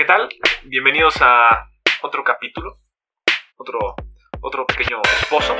¿qué tal? Bienvenidos a otro capítulo, otro, otro pequeño esposo.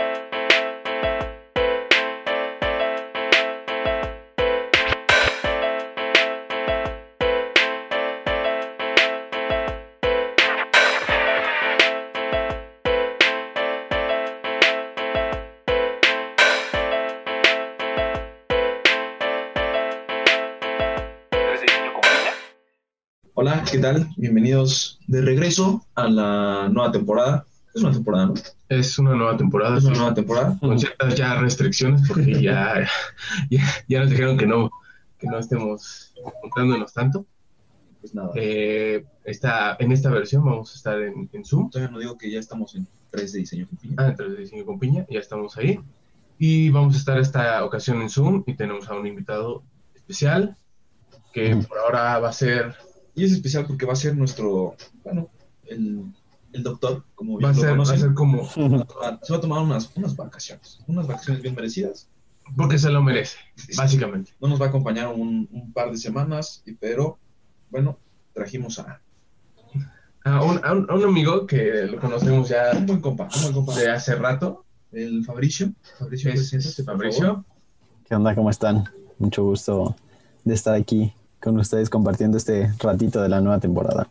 ¿Qué tal? Bienvenidos de regreso a la nueva temporada. Es una temporada, ¿no? Es una nueva temporada, Es una sí, nueva temporada. con ciertas ya restricciones, porque ya, ya, ya nos dijeron que no, que no estemos juntándonos tanto. Pues nada. Eh, esta, en esta versión vamos a estar en, en Zoom, Todavía no digo que ya estamos en 3 de diseño con piña. ah, entre diseño con piña, ya estamos ahí. Y vamos a estar esta ocasión en Zoom y tenemos a un invitado especial que por ahora va a ser, Y es especial porque va a ser nuestro, bueno, el, el doctor, como va a bien lo ser, va a conocen. ser como, Se va a tomar unas, unas vacaciones, unas vacaciones bien merecidas. porque se lo merece, básicamente. No nos va a acompañar un, un par de semanas, y- pero bueno, trajimos a A un, a un, a un amigo que lo conocemos ya un buen compa, un buen compa. de hace rato, El Fabricio. Fabricio, es Fabricio. ¿Qué onda? ¿Cómo están? Mucho gusto de estar aquí con ustedes compartiendo este ratito de la nueva temporada.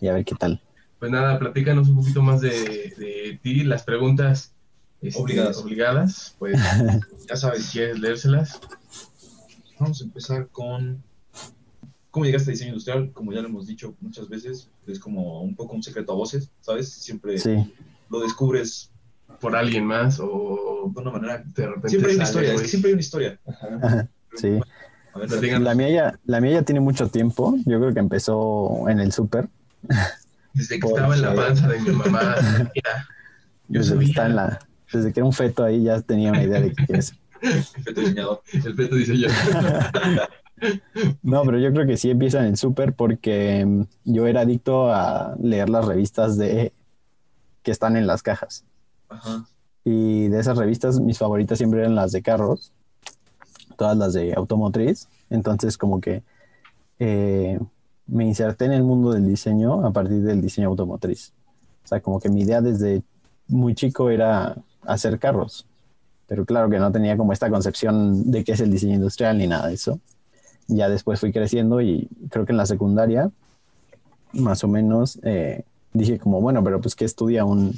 Y a ver qué tal. Pues nada, platícanos un poquito más de, de ti, las preguntas este, Obligadas. obligadas, pues Ya si sabes, quieres leérselas. Vamos a empezar con cómo llegaste a diseño industrial. Como ya lo hemos dicho muchas veces, es como un poco un secreto a voces, ¿sabes? Siempre Sí, lo descubres por alguien más o de una manera. de repente Siempre hay una sale, historia, es güey. que siempre hay una historia. Ajá. sí. A ver, Platícanos. La mía, ya, la mía ya tiene mucho tiempo. Yo creo que empezó en el súper. Desde que Por estaba en la panza de mi mamá, yo Desde que, está en la, desde que era un feto ahí ya tenía una idea de qué quieres. perfecto diseñador. el peto dice yo. No, pero yo creo que sí empieza en el súper porque mm, yo era adicto a leer las revistas de que están en las cajas. Ajá. Y de esas revistas, mis favoritas siempre eran las de carros, todas las de automotriz. Entonces, como que eh, me inserté en el mundo del diseño a partir del diseño automotriz. O sea, como que mi idea desde muy chico era hacer carros. Pero claro que no tenía como esta concepción de qué es el diseño industrial ni nada de eso. Ya después fui creciendo y creo que en la secundaria, más o menos, eh, dije como, bueno, pero pues, ¿qué estudia un,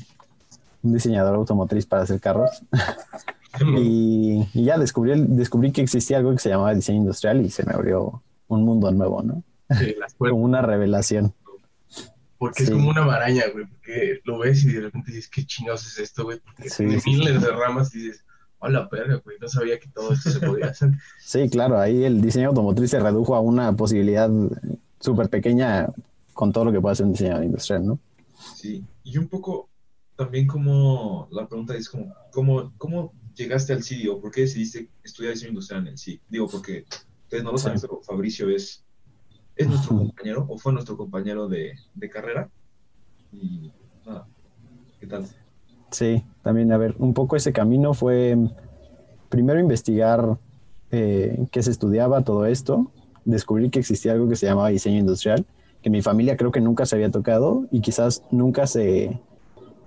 un diseñador automotriz para hacer carros. y, y ya descubrí, descubrí que existía algo que se llamaba diseño industrial y se me abrió un mundo nuevo, ¿no? Sí, las Como una revelación. porque es como una maraña, güey, porque lo ves y de repente dices, ¿qué chingados es esto, güey? Porque sí, miles de ramas y dices, hola, perra, güey, no sabía que todo esto se podía hacer. Sí, claro, ahí el diseño automotriz se redujo a una posibilidad súper pequeña con todo lo que puede hacer un diseñador industrial, ¿no? Sí. Y un poco también como la pregunta es como, ¿cómo, cómo llegaste al CIDI o por qué decidiste estudiar diseño industrial en el CIDI? Digo, porque ustedes no lo saben, pero Fabricio es, es nuestro compañero o fue nuestro compañero de, de carrera. Y nada, ¿qué tal? Sí, también, a ver, un poco ese camino fue primero investigar eh, qué se estudiaba, todo esto, descubrí que existía algo que se llamaba diseño industrial, que mi familia creo que nunca se había tocado y quizás nunca se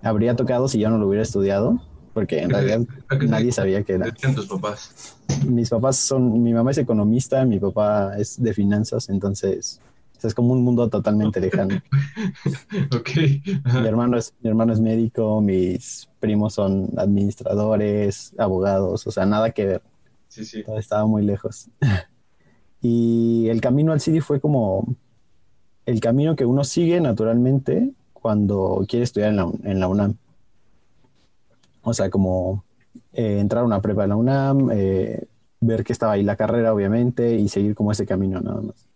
habría tocado si yo no lo hubiera estudiado, porque en realidad ¿A qué se- nadie sabía que era. tus papás? Mis papás son, mi mamá es economista, mi papá es de finanzas, entonces es como un mundo totalmente lejano. Ok. Mi hermano es, mi hermano es médico, mis primos son administradores, abogados, o sea, nada que ver, Sí, sí. todo estaba muy lejos. Y el camino al CIDI fue como el camino que uno sigue naturalmente cuando quiere estudiar en la, en la UNAM. O sea, como eh, entrar a una prepa en la UNAM, eh, ver que estaba ahí la carrera, obviamente, y seguir como ese camino nada más.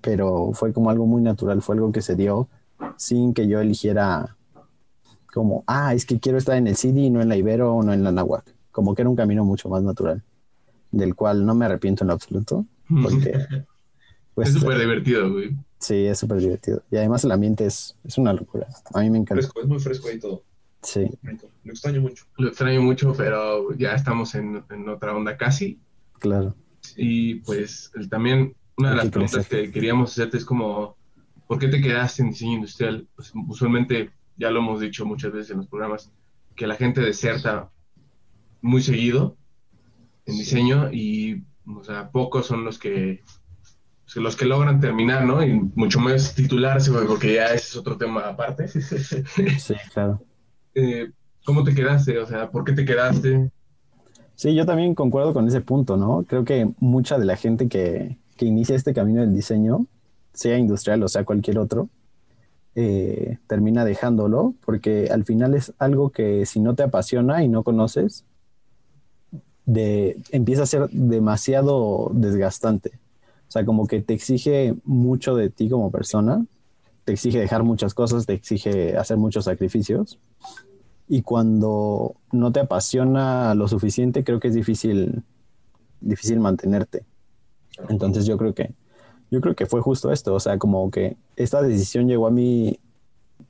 Pero fue como algo muy natural, fue algo que se dio sin que yo eligiera como, ah, es que quiero estar en el CIDI y no en la Ibero o no en la Nahuac. Como que era un camino mucho más natural, del cual no me arrepiento en lo absoluto, porque pues, es súper divertido, güey. sí, es súper divertido. Y además el ambiente es, es una locura. A mí me encanta. Fresco, es muy fresco ahí todo. Sí. Lo extraño mucho. Lo extraño mucho, pero ya estamos en, en otra onda casi. claro. Y pues el- también una de las preguntas crecer. que queríamos hacerte es como, ¿por qué te quedaste en diseño industrial? Pues, usualmente, ya lo hemos dicho muchas veces en los programas, que la gente deserta muy seguido en diseño y, o sea, pocos son los que pues, los que logran terminar, ¿no? Y mucho más titularse, porque ya ese es otro tema aparte. Sí, claro. Eh, ¿Cómo te quedaste? O sea, ¿por qué te quedaste? Sí, yo también concuerdo con ese punto, ¿no? Creo que mucha de la gente que, que inicia este camino del diseño, sea industrial o sea cualquier otro, eh, termina dejándolo porque al final es algo que si no te apasiona y no conoces, de, empieza a ser demasiado desgastante. O sea, como que te exige mucho de ti como persona, te exige dejar muchas cosas, te exige hacer muchos sacrificios. Y cuando no te apasiona lo suficiente, creo que es difícil, difícil mantenerte. Entonces yo creo que, yo creo que fue justo esto. O sea, como que esta decisión llegó a mí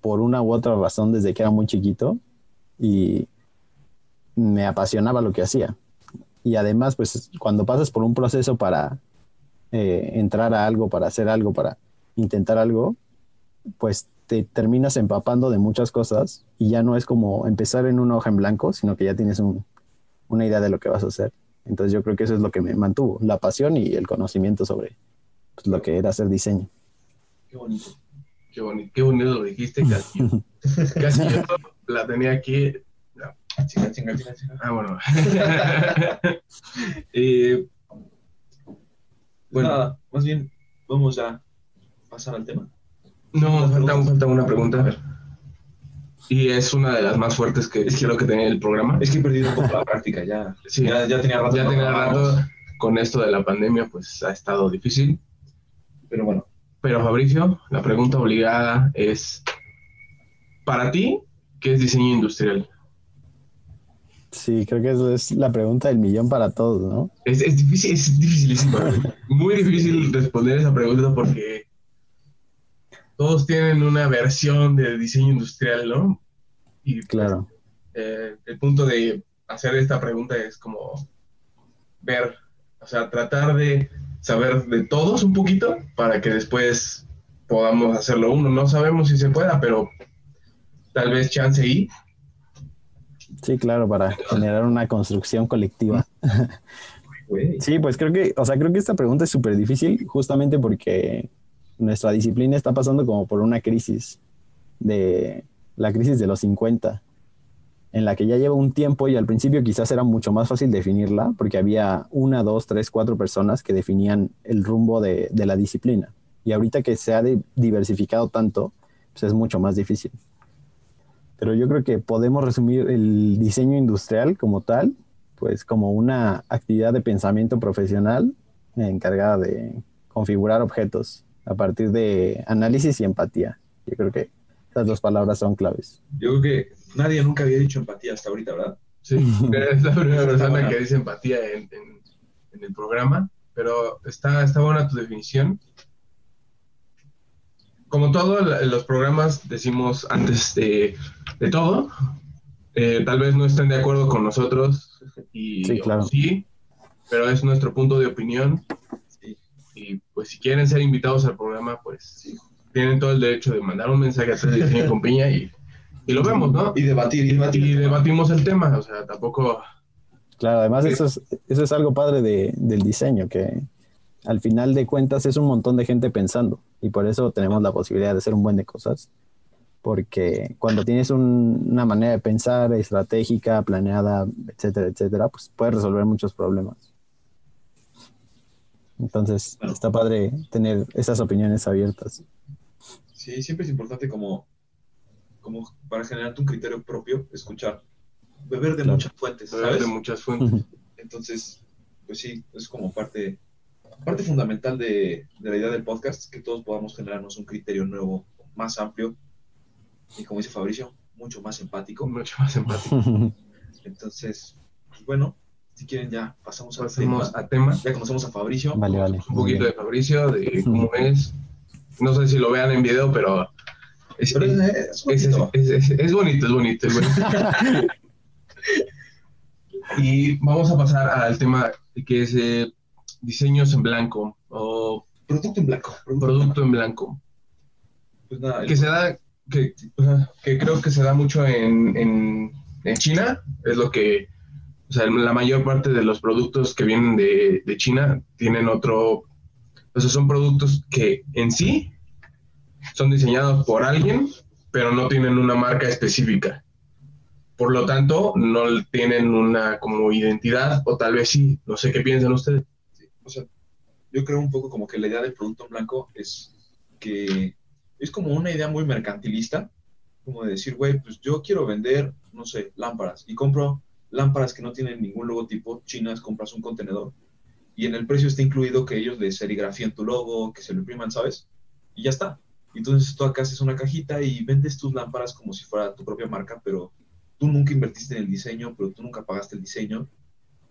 por una u otra razón desde que era muy chiquito y me apasionaba lo que hacía. Y además, pues cuando pasas por un proceso para eh, entrar a algo, para hacer algo, para intentar algo, pues te terminas empapando de muchas cosas y ya no es como empezar en una hoja en blanco, sino que ya tienes una idea de lo que vas a hacer. Entonces yo creo que eso es lo que me mantuvo, la pasión y el conocimiento sobre pues, lo que era hacer diseño. Qué bonito. Qué bonito, qué bonito lo dijiste, casi. casi yo la tenía aquí. Ah, bueno. eh, Bueno, nada, más bien vamos a pasar al tema. No, falta, falta una pregunta. Y es una de las más fuertes que quiero que tenga el programa. Es que he perdido un poco la práctica, ya. Sí. ya, ya tenía rato. Ya no tenía rato con esto de la pandemia, pues ha estado difícil. Pero bueno, Pero Fabricio, la pregunta obligada es, para ti, ¿qué es diseño industrial? Sí, creo que esa es la pregunta del millón para todos, ¿no? Es, es difícil, es dificilísimo. Muy difícil responder esa pregunta porque todos tienen una versión de diseño industrial, ¿no? Y pues, Claro. eh, el punto de hacer esta pregunta es como ver, o sea, tratar de saber de todos un poquito para que después podamos hacerlo uno. No sabemos si se pueda, pero tal vez chance y Sí, claro, para generar una construcción colectiva. Sí, pues creo que, o sea, creo que esta pregunta es súper difícil justamente porque nuestra disciplina está pasando como por una crisis de la crisis de los 50, en la que ya lleva un tiempo y al principio quizás era mucho más fácil definirla porque había una, dos, tres, cuatro personas que definían el rumbo de, la disciplina. Y ahorita que se ha diversificado tanto, pues es mucho más difícil. Pero yo creo que podemos resumir el diseño industrial como tal pues como una actividad de pensamiento profesional encargada de configurar objetos a partir de análisis y empatía. Yo creo que esas dos palabras son claves. Yo creo que nadie nunca había dicho empatía hasta ahorita, ¿verdad? Sí, es la primera persona que dice empatía en, en- en el programa, pero está, está buena tu definición. Como todos los programas decimos antes de, de todo, eh, tal vez no estén de acuerdo con nosotros y Sí, claro. sí, pero es nuestro punto de opinión. Y pues si quieren ser invitados al programa, pues tienen todo el derecho de mandar un mensaje a Diseño con Piña y, y lo vemos, ¿no? Y debatir, y debatir. Y debatimos el tema, o sea, tampoco... Claro, además Sí. eso es, eso es algo padre de- del diseño, que al final de cuentas es un montón de gente pensando y por eso tenemos la posibilidad de hacer un buen de cosas. Porque cuando tienes un- una manera de pensar estratégica, planeada, etcétera, etcétera, pues puedes resolver muchos problemas. Entonces, Claro. está padre tener esas opiniones abiertas. Sí, siempre es importante como, como para generarte un criterio propio, escuchar, beber de Claro. muchas fuentes, ¿sabes? de muchas fuentes. Entonces, pues sí, es como parte, parte fundamental de, de la idea del podcast, que todos podamos generarnos un criterio nuevo, más amplio, y como dice Fabricio, mucho más empático. Mucho más empático. Entonces, pues bueno, si quieren ya pasamos al Pasemos tema. a tema. Ya conocemos a Fabricio. vale, vale. Un poquito bien. de Fabricio, de cómo es. No sé si lo vean en video, pero es, Pero es, es, es es- bonito. es- es- es bonito, es bonito, es bonito. y vamos a pasar al tema que es eh, diseños en blanco o producto en blanco. producto en blanco. Pues nada, el- que se da, que, creo que se da mucho en, en, en China, es lo que, o sea, la mayor parte de los productos que vienen de, de China tienen otro, o sea, son productos que en sí son diseñados por alguien, pero no tienen una marca específica. Por lo tanto, no tienen una como identidad, o tal vez sí, no sé qué piensan ustedes. o sea, yo creo un poco como que la idea del producto blanco es que es como una idea muy mercantilista, como de decir, güey, pues yo quiero vender, no sé, lámparas y compro lámparas que no tienen ningún logotipo, chinas, compras un contenedor y en el precio está incluido que ellos le serigrafíen tu logo, que se lo impriman, ¿sabes? Y ya está. Entonces tú acá haces una cajita y vendes tus lámparas como si fuera tu propia marca, pero tú nunca invertiste en el diseño, pero tú nunca pagaste el diseño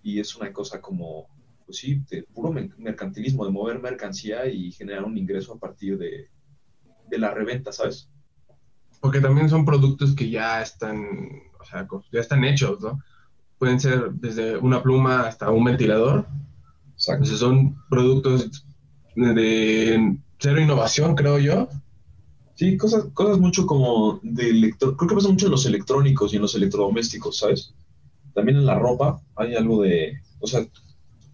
y es una cosa como, pues sí, puro mer- mercantilismo, de mover mercancía y generar un ingreso a partir de, de la reventa, ¿sabes? Porque también son productos que ya están, o sea, ya están hechos, ¿no? Pueden ser desde una pluma hasta un ventilador. Exacto. O sea, son productos de, cero innovación, creo yo. Sí, cosas, cosas mucho como de electro... Creo que pasa mucho en los electrónicos y en los electrodomésticos, ¿sabes? También en la ropa hay algo de... O sea,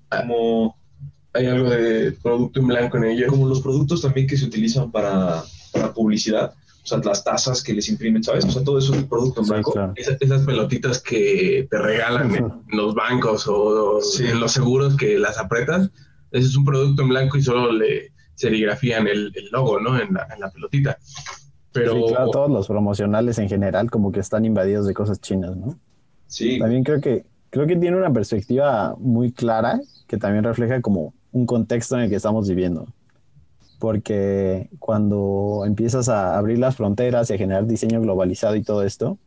como, Hay algo de producto en blanco en ellos. como los productos también que se utilizan para, para publicidad. O sea, las tazas que les imprimen, ¿sabes? O sea, todo eso es producto en Sí, blanco. claro. Esa- esas pelotitas que te regalan en los bancos o, Sí. en los seguros que las apretas, ese es un producto en blanco y solo le serigrafían el, el logo, ¿no? En la, en la pelotita. Pero Sí, claro, todos los promocionales en general como que están invadidos de cosas chinas, ¿no? Sí, También creo que, creo que tiene una perspectiva muy clara que también refleja como un contexto en el que estamos viviendo. Porque cuando empiezas a abrir las fronteras y a generar diseño globalizado y todo esto,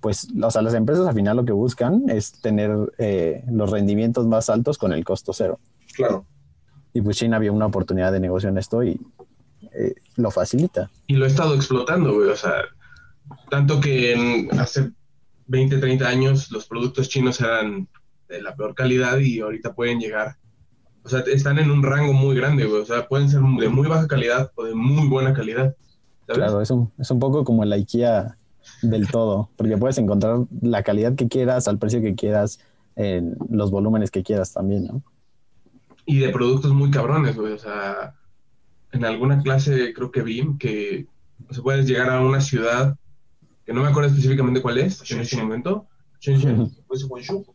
pues o sea, las empresas al final lo que buscan es tener eh, los rendimientos más altos con el costo cero. claro. Y pues China vio una oportunidad de negocio en esto y eh, lo facilita. y lo he estado explotando, güey. O sea, tanto que en hace 20, 30 años los productos chinos eran de la peor calidad y ahorita pueden llegar. O sea, están en un rango muy grande, güey. O sea, pueden ser de muy baja calidad o de muy buena calidad. ¿sabes? Claro, es un, es un poco como el IKEA del todo, porque puedes encontrar la calidad que quieras, al precio que quieras, en los volúmenes que quieras también, ¿no? Y de productos muy cabrones, güey. O sea, en alguna clase creo que vi que o sea, puedes llegar a una ciudad que no me acuerdo específicamente cuál es en este Shenzhen. momento. Shenzhen. Pues Guangzhou.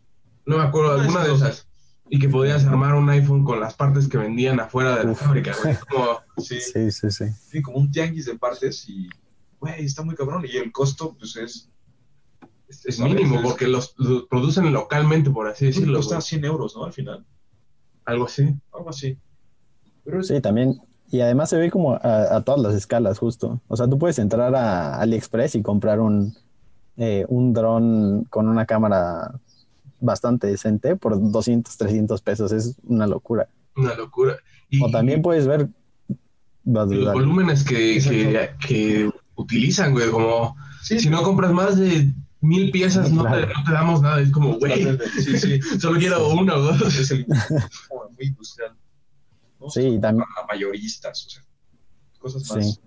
No me acuerdo, Ah, alguna de esas. Y que podías armar un iPhone con las partes que vendían afuera de la Uf. fábrica, güey. Como, Sí, Sí, sí, sí. sí, como un tianguis de partes y, güey, está muy cabrón. Y el costo, pues es... es, mínimo porque los, los producen localmente, por así decirlo. cuesta güey. 100 euros, ¿no? Al final. Algo así. Algo así. Pero es, Sí, también. Y además se ve como a, a todas las escalas, justo. O sea, tú puedes entrar a AliExpress y comprar un, eh, un dron con una cámara bastante decente por 200, 300 pesos. Es una locura. Una locura. Y, O también puedes ver... los dudar. volúmenes que, que, utilizan, güey. Como sí, si no compras más de mil piezas, no, Claro. te, no te damos nada. Es como, güey, Sí, sí. solo quiero uno o dos. Es el como muy industrial. ¿no? Sí, también. Mayoristas, o sea, cosas Sí. más,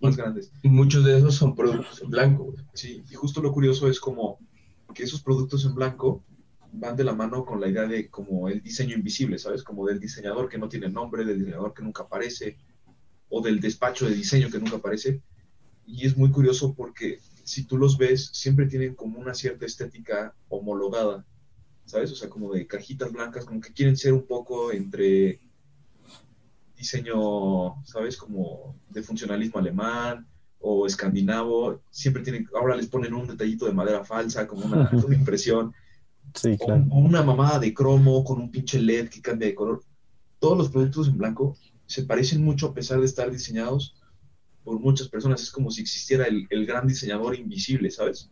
más grandes. Y muchos de esos son productos en blanco, güey. Sí, y justo lo curioso es como que esos productos en blanco van de la mano con la idea de como el diseño invisible, ¿sabes? Como del diseñador que no tiene nombre, del diseñador que nunca aparece, o del despacho de diseño que nunca aparece. Y es muy curioso porque si tú los ves, siempre tienen como una cierta estética homologada, ¿sabes? O sea, como de cajitas blancas, como que quieren ser un poco entre diseño, ¿sabes? Como de funcionalismo alemán o escandinavo, siempre tienen, ahora les ponen un detallito de madera falsa, como una, una impresión, Sí, o, claro. o una mamada de cromo con un pinche LED que cambia de color. Todos los productos en blanco se parecen mucho a pesar de estar diseñados por muchas personas. Es como si existiera el, el gran diseñador invisible, ¿sabes?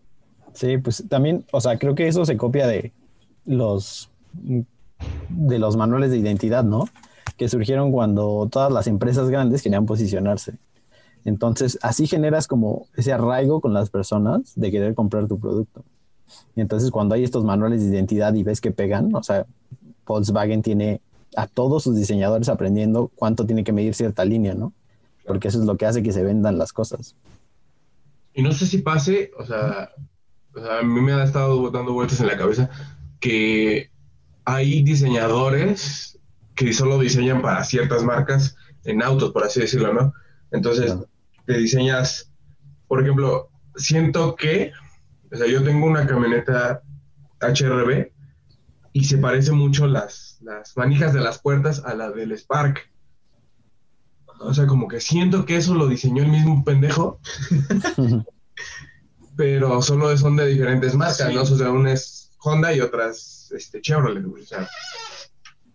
Sí, pues también, o sea, creo que eso se copia de los de los manuales de identidad, ¿no? Que surgieron cuando todas las empresas grandes querían posicionarse. Entonces, así generas como ese arraigo con las personas de querer comprar tu producto. Y entonces, cuando hay estos manuales de identidad y ves que pegan, o sea, Volkswagen tiene a todos sus diseñadores aprendiendo cuánto tiene que medir cierta línea, ¿no? porque eso es lo que hace que se vendan las cosas. Y no sé si pase, o sea, o sea, a mí me ha estado dando vueltas en la cabeza que hay diseñadores que solo diseñan para ciertas marcas en autos, por así decirlo, ¿no? Entonces, te diseñas, por ejemplo, siento que, o sea, yo tengo una camioneta HRB y se parece mucho las, las manijas de las puertas a la del Spark. O sea, como que siento que eso lo diseñó el mismo pendejo, pero solo son de diferentes marcas, Sí. ¿no? O sea, una es Honda y otras este, Chevrolet, güey. O sea,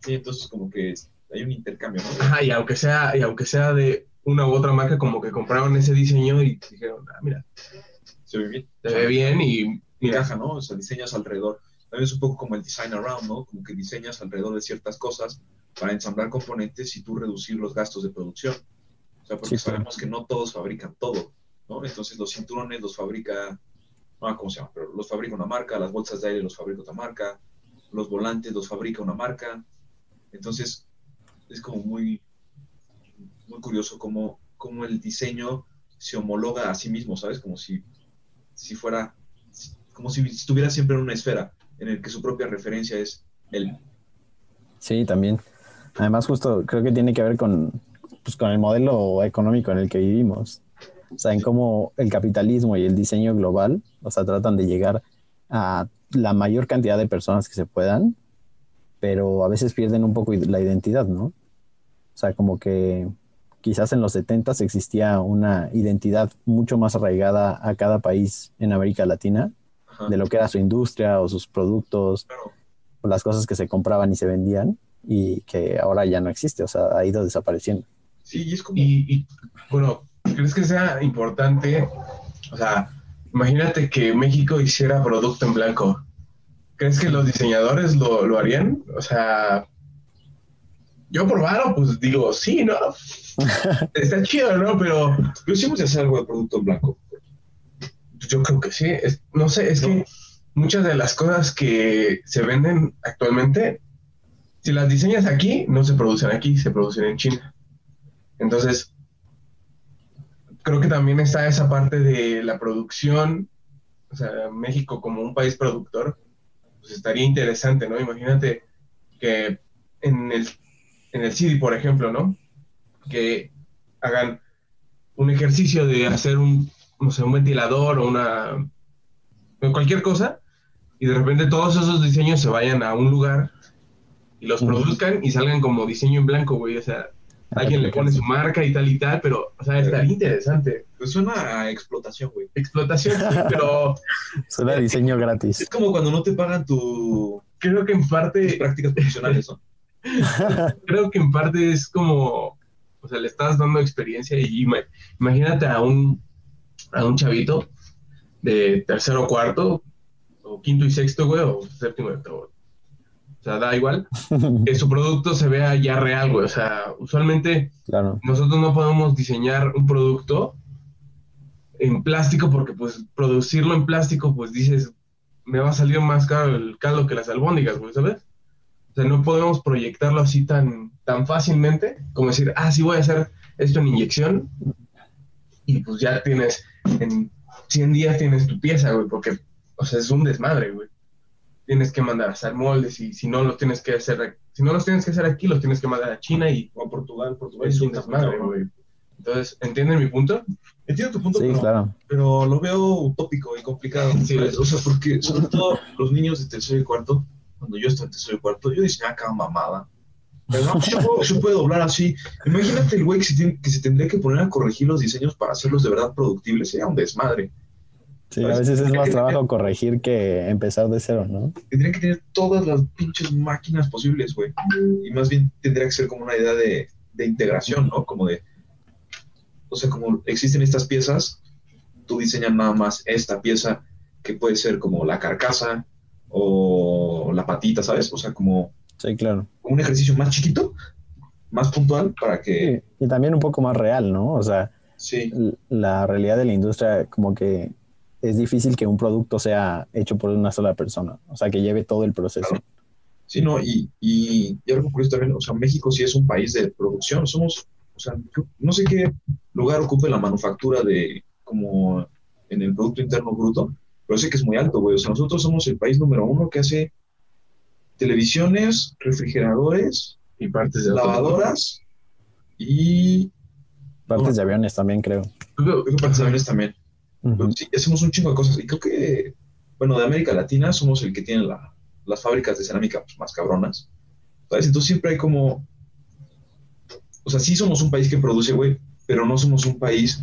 Sí, entonces como que hay un intercambio, ¿no? ajá, y aunque sea, y aunque sea de una u otra marca, como que compraron ese diseño y dijeron, ah, mira, Se ve bien. se ve bien y encaja, ¿no? O sea, diseñas alrededor. También es un poco como el design around, ¿no? Como que diseñas alrededor de ciertas cosas para ensamblar componentes y tú reducir los gastos de producción. O sea, porque Sí, sabemos que no todos fabrican todo, ¿no? Entonces los cinturones los fabrica, no, ¿cómo se llama? Pero los fabrica una marca, las bolsas de aire los fabrica otra marca, los volantes los fabrica una marca. Entonces es como muy, muy curioso cómo, cómo el diseño se homologa a sí mismo, ¿sabes? Como si, si fuera como si estuviera siempre en una esfera en el que su propia referencia es él. Sí, también. Además, justo creo que tiene que ver con, pues, con el modelo económico en el que vivimos. O sea, en cómo el capitalismo y el diseño global, o sea, tratan de llegar a la mayor cantidad de personas que se puedan, pero a veces pierden un poco la identidad, ¿no? O sea, como que quizás en los 70 existía una identidad mucho más arraigada a cada país en América Latina, Ajá. de lo que era su industria o sus productos Claro. o las cosas que se compraban y se vendían y que ahora ya no existe, o sea, ha ido desapareciendo. Sí, y es como... y, y, bueno, ¿crees que sea importante? O sea, imagínate que México hiciera producto en blanco. ¿Crees que los diseñadores lo, lo harían? O sea, yo por varo, pues digo, sí, ¿no? Está chido, ¿no? Pero Pero sí hacer algo de producto blanco. yo creo que sí. Es- no sé, es que muchas de las cosas que se venden actualmente, si las diseñas aquí, no se producen aquí, se producen en China. Entonces, creo que también está esa parte de la producción, o sea, México como un país productor, pues estaría interesante, ¿no? Imagínate que en el, en el CD, por ejemplo, ¿no? Que hagan un ejercicio de hacer un, no sé, un ventilador o una, cualquier cosa, y de repente todos esos diseños se vayan a un lugar y los produzcan y salgan como diseño en blanco, güey, o sea, alguien le pone su marca y tal y tal, pero, o sea, estaría interesante. Pues suena a explotación, güey. Explotación, sí, pero Suena diseño Es gratis. como cuando no te pagan tu, creo que en tus parte, prácticas profesionales, ¿no? creo que en parte es como, o sea, le estás dando experiencia y ima- imagínate a un, a un chavito de tercero o cuarto, o quinto y sexto, güey, o séptimo y octavo. O sea, da igual, que su producto se vea ya real, güey. O sea, usualmente claro. nosotros no podemos diseñar un producto en plástico porque pues producirlo en plástico pues dices me va a salir más caro el caldo que las albóndigas, güey, ¿sabes? O sea, no podemos proyectarlo así tan, tan fácilmente como decir, ah, sí voy a hacer esto en inyección y pues ya tienes, en 100 días tienes tu pieza, güey, porque, o sea, es un desmadre, güey. Tienes que mandar a hacer moldes y si no los tienes que hacer, si no los tienes que hacer aquí, los tienes que mandar a China y O a Portugal, Portugal es un desmadre, güey. Entonces, ¿entienden mi punto? Entiendo tu punto, Sí, pero, claro. pero lo veo utópico y complicado. O sea, porque sobre todo los niños de tercero y cuarto, cuando yo estaba en tercero y cuarto, yo diseñaba cada mamada. Pero no, puede, se puede doblar así. Imagínate el güey que se, tiene- que se tendría que poner a corregir los diseños para hacerlos de verdad productibles. Sería un desmadre. Sí, a veces es más trabajo corregir que empezar de cero, ¿no? Tendrían que tener todas las pinches máquinas posibles, güey. Y más bien tendría que ser como una idea de, de integración, ¿no? Como de. O sea, como existen estas piezas, tú diseñas nada más esta pieza que puede ser como la carcasa o la patita, ¿sabes? O sea, como Sí, claro. un ejercicio más chiquito, más puntual para que. Y, y también un poco más real, ¿no? O sea, Sí, la realidad de la industria como que es difícil que un producto sea hecho por una sola persona, o sea, que lleve todo el proceso. Claro. sí, no, y, y, y algo curioso también, o sea, México sí es un país de producción, somos O sea, no sé qué lugar ocupe la manufactura de, como en el Producto Interno Bruto, pero sé que es muy alto, güey. O sea, nosotros somos el país número uno que hace televisiones, refrigeradores, Y partes de lavadoras y Partes de aviones también, creo. creo que partes de aviones también. Ujú. Pero sí, hacemos un chingo de cosas. Y creo que, bueno, de América Latina somos el que tiene la- las fábricas de cerámica pues, más cabronas. ¿Sabes? Entonces siempre hay como. O sea, sí somos un país que produce, güey, pero no somos un país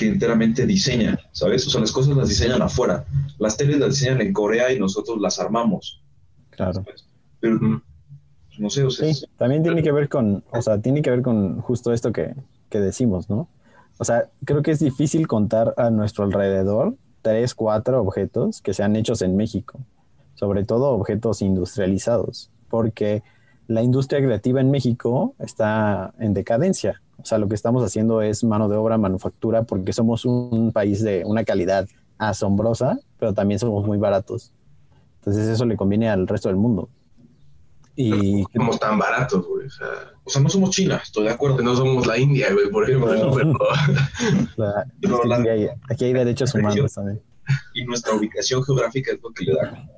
que enteramente diseña, ¿sabes? O sea, las cosas las diseñan afuera. Las teles las diseñan en Corea y nosotros las armamos. Claro. ¿sabes? Pero, no sé, o sea, Sí, también tiene que ver con, o sea, tiene que ver con justo esto que, que decimos, ¿no? O sea, creo que es difícil contar a nuestro alrededor tres, cuatro objetos que sean hechos en México, sobre todo objetos industrializados, porque la industria creativa en México está en decadencia. O sea, lo que estamos haciendo es mano de obra, manufactura, porque somos un país de una calidad asombrosa, pero también somos muy baratos. Entonces eso le conviene al resto del mundo. Y No somos tan baratos, güey. O sea, o sea, no somos China, estoy de acuerdo. no somos la India, güey, por ejemplo. Pero- pero- La- Pero es que la- aquí, hay, aquí hay derechos humanos también. Y nuestra ubicación geográfica es lo que le da como,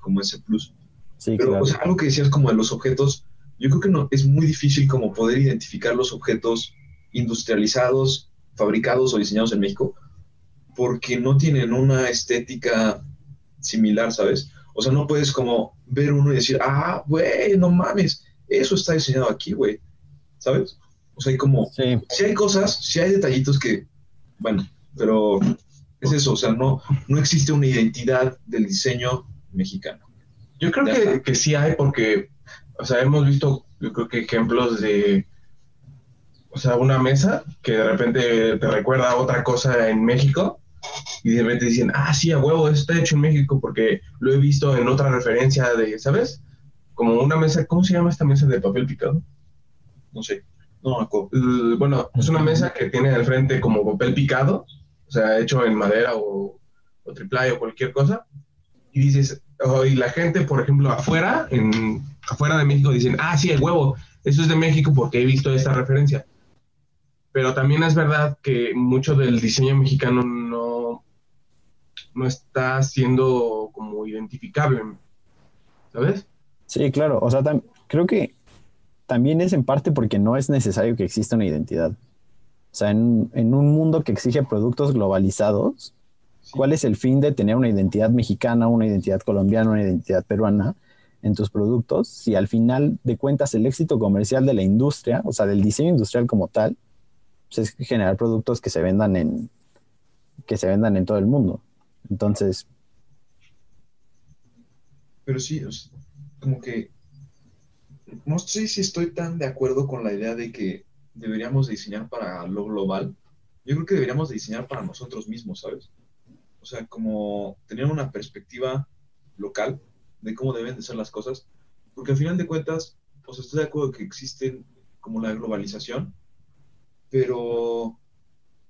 como ese plus. Sí, Pero, claro. algo que decías como de los objetos, yo creo que no, es muy difícil como poder identificar los objetos industrializados, fabricados o diseñados en México, porque no tienen una estética similar, ¿sabes? O sea, no puedes como ver uno y decir, ah, güey, no mames, eso está diseñado aquí, güey, ¿sabes? O sea, hay como, Sí, si hay cosas, si hay detallitos que, bueno, pero es eso, o sea, no, no existe una identidad del diseño mexicano. Yo creo que, que sí hay porque, o sea, hemos visto, yo creo que ejemplos de, o sea, una mesa que de repente te recuerda a otra cosa en México y de repente dicen, ah, sí, a huevo, esto está hecho en México porque lo he visto en otra referencia de, ¿sabes? Como una mesa, ¿cómo se llama esta mesa de papel picado? No sé, no. Uh, bueno, es una mesa que tiene al frente como papel picado, o sea, hecho en madera o, o triple A o cualquier cosa, y dices, oh, y la gente, por ejemplo, afuera, en, afuera de México dicen, ah, sí, el huevo, eso es de México porque he visto esta referencia. Pero también es verdad que mucho del diseño mexicano no, no está siendo como identificable, ¿sabes? sí, claro. O sea, creo que también es en parte porque no es necesario que exista una identidad. O sea, en, en un mundo que exige productos globalizados, ¿cuál es el fin de tener una identidad mexicana, una identidad colombiana, una identidad peruana en tus productos? Si al final de cuentas el éxito comercial de la industria, o sea, del diseño industrial como tal, pues es generar productos que se vendan en que se vendan en todo el mundo. Entonces, Pero sí, como que no sé si estoy tan de acuerdo con la idea de que deberíamos diseñar para lo global. Yo creo que deberíamos diseñar para nosotros mismos, ¿sabes? O sea, como tener una perspectiva local de cómo deben de ser las cosas, porque al final de cuentas, sea, estoy de acuerdo que existen como la globalización, pero,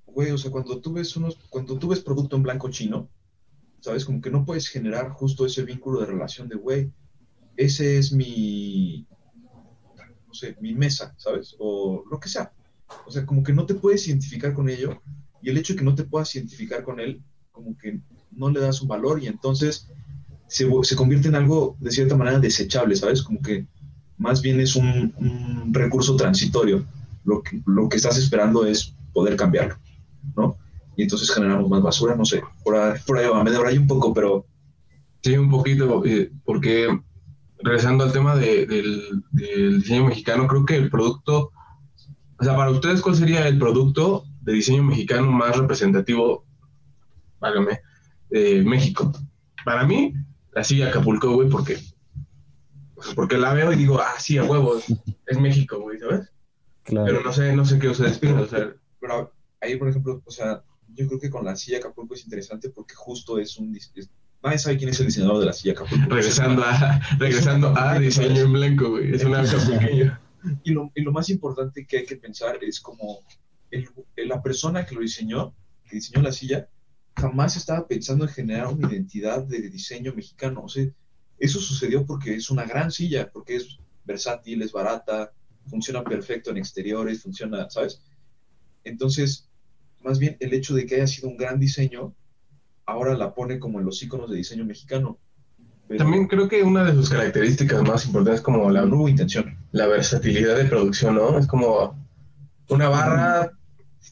güey, o sea, cuando tú ves unos, cuando tú ves producto en blanco chino, ¿sabes? Como que no puedes generar justo ese vínculo de relación de, güey, ese es mi, no sé, mi mesa, ¿sabes? O lo que sea. O sea, como que no te puedes identificar con ello y el hecho de que no te puedas identificar con él, como que no le das un valor y entonces se, se convierte en algo de cierta manera desechable, ¿sabes? Como que más bien es un, un recurso transitorio. Lo que, lo que estás esperando es poder cambiarlo, ¿no? y entonces generamos más basura, no sé, por ahí, por ahí va, me debrayé un poco, pero Sí, un poquito, eh, porque regresando al tema de- del, del diseño mexicano, creo que el producto, o sea, para ustedes, ¿cuál sería el producto de diseño mexicano más representativo, válgame, de México? Para mí, la silla Acapulco, güey, porque, porque la veo y digo, ah, sí, a huevo, es México, güey, ¿sabes? claro. Pero no sé, no sé qué ustedes piensan, o sea, pero ahí, por ejemplo, o sea, yo creo que con la silla Acapulco es interesante porque justo es un... es- nadie sabe quién es el diseñador de la silla Acapulco. regresando a, regresando a diseño en blanco, güey, es una pequeña. Y lo, y lo más importante que hay que pensar es como el- la persona que lo diseñó, que diseñó la silla, jamás estaba pensando en generar una identidad de diseño mexicano. O sea, eso sucedió porque es una gran silla, porque es versátil, es barata, funciona perfecto en exteriores, funciona, ¿sabes? Entonces, más bien el hecho de que haya sido un gran diseño, ahora la pone como en los iconos de diseño mexicano. Pero También creo que una de sus características más importantes es como la, hubo intención. la versatilidad de producción, ¿no? Es como una barra,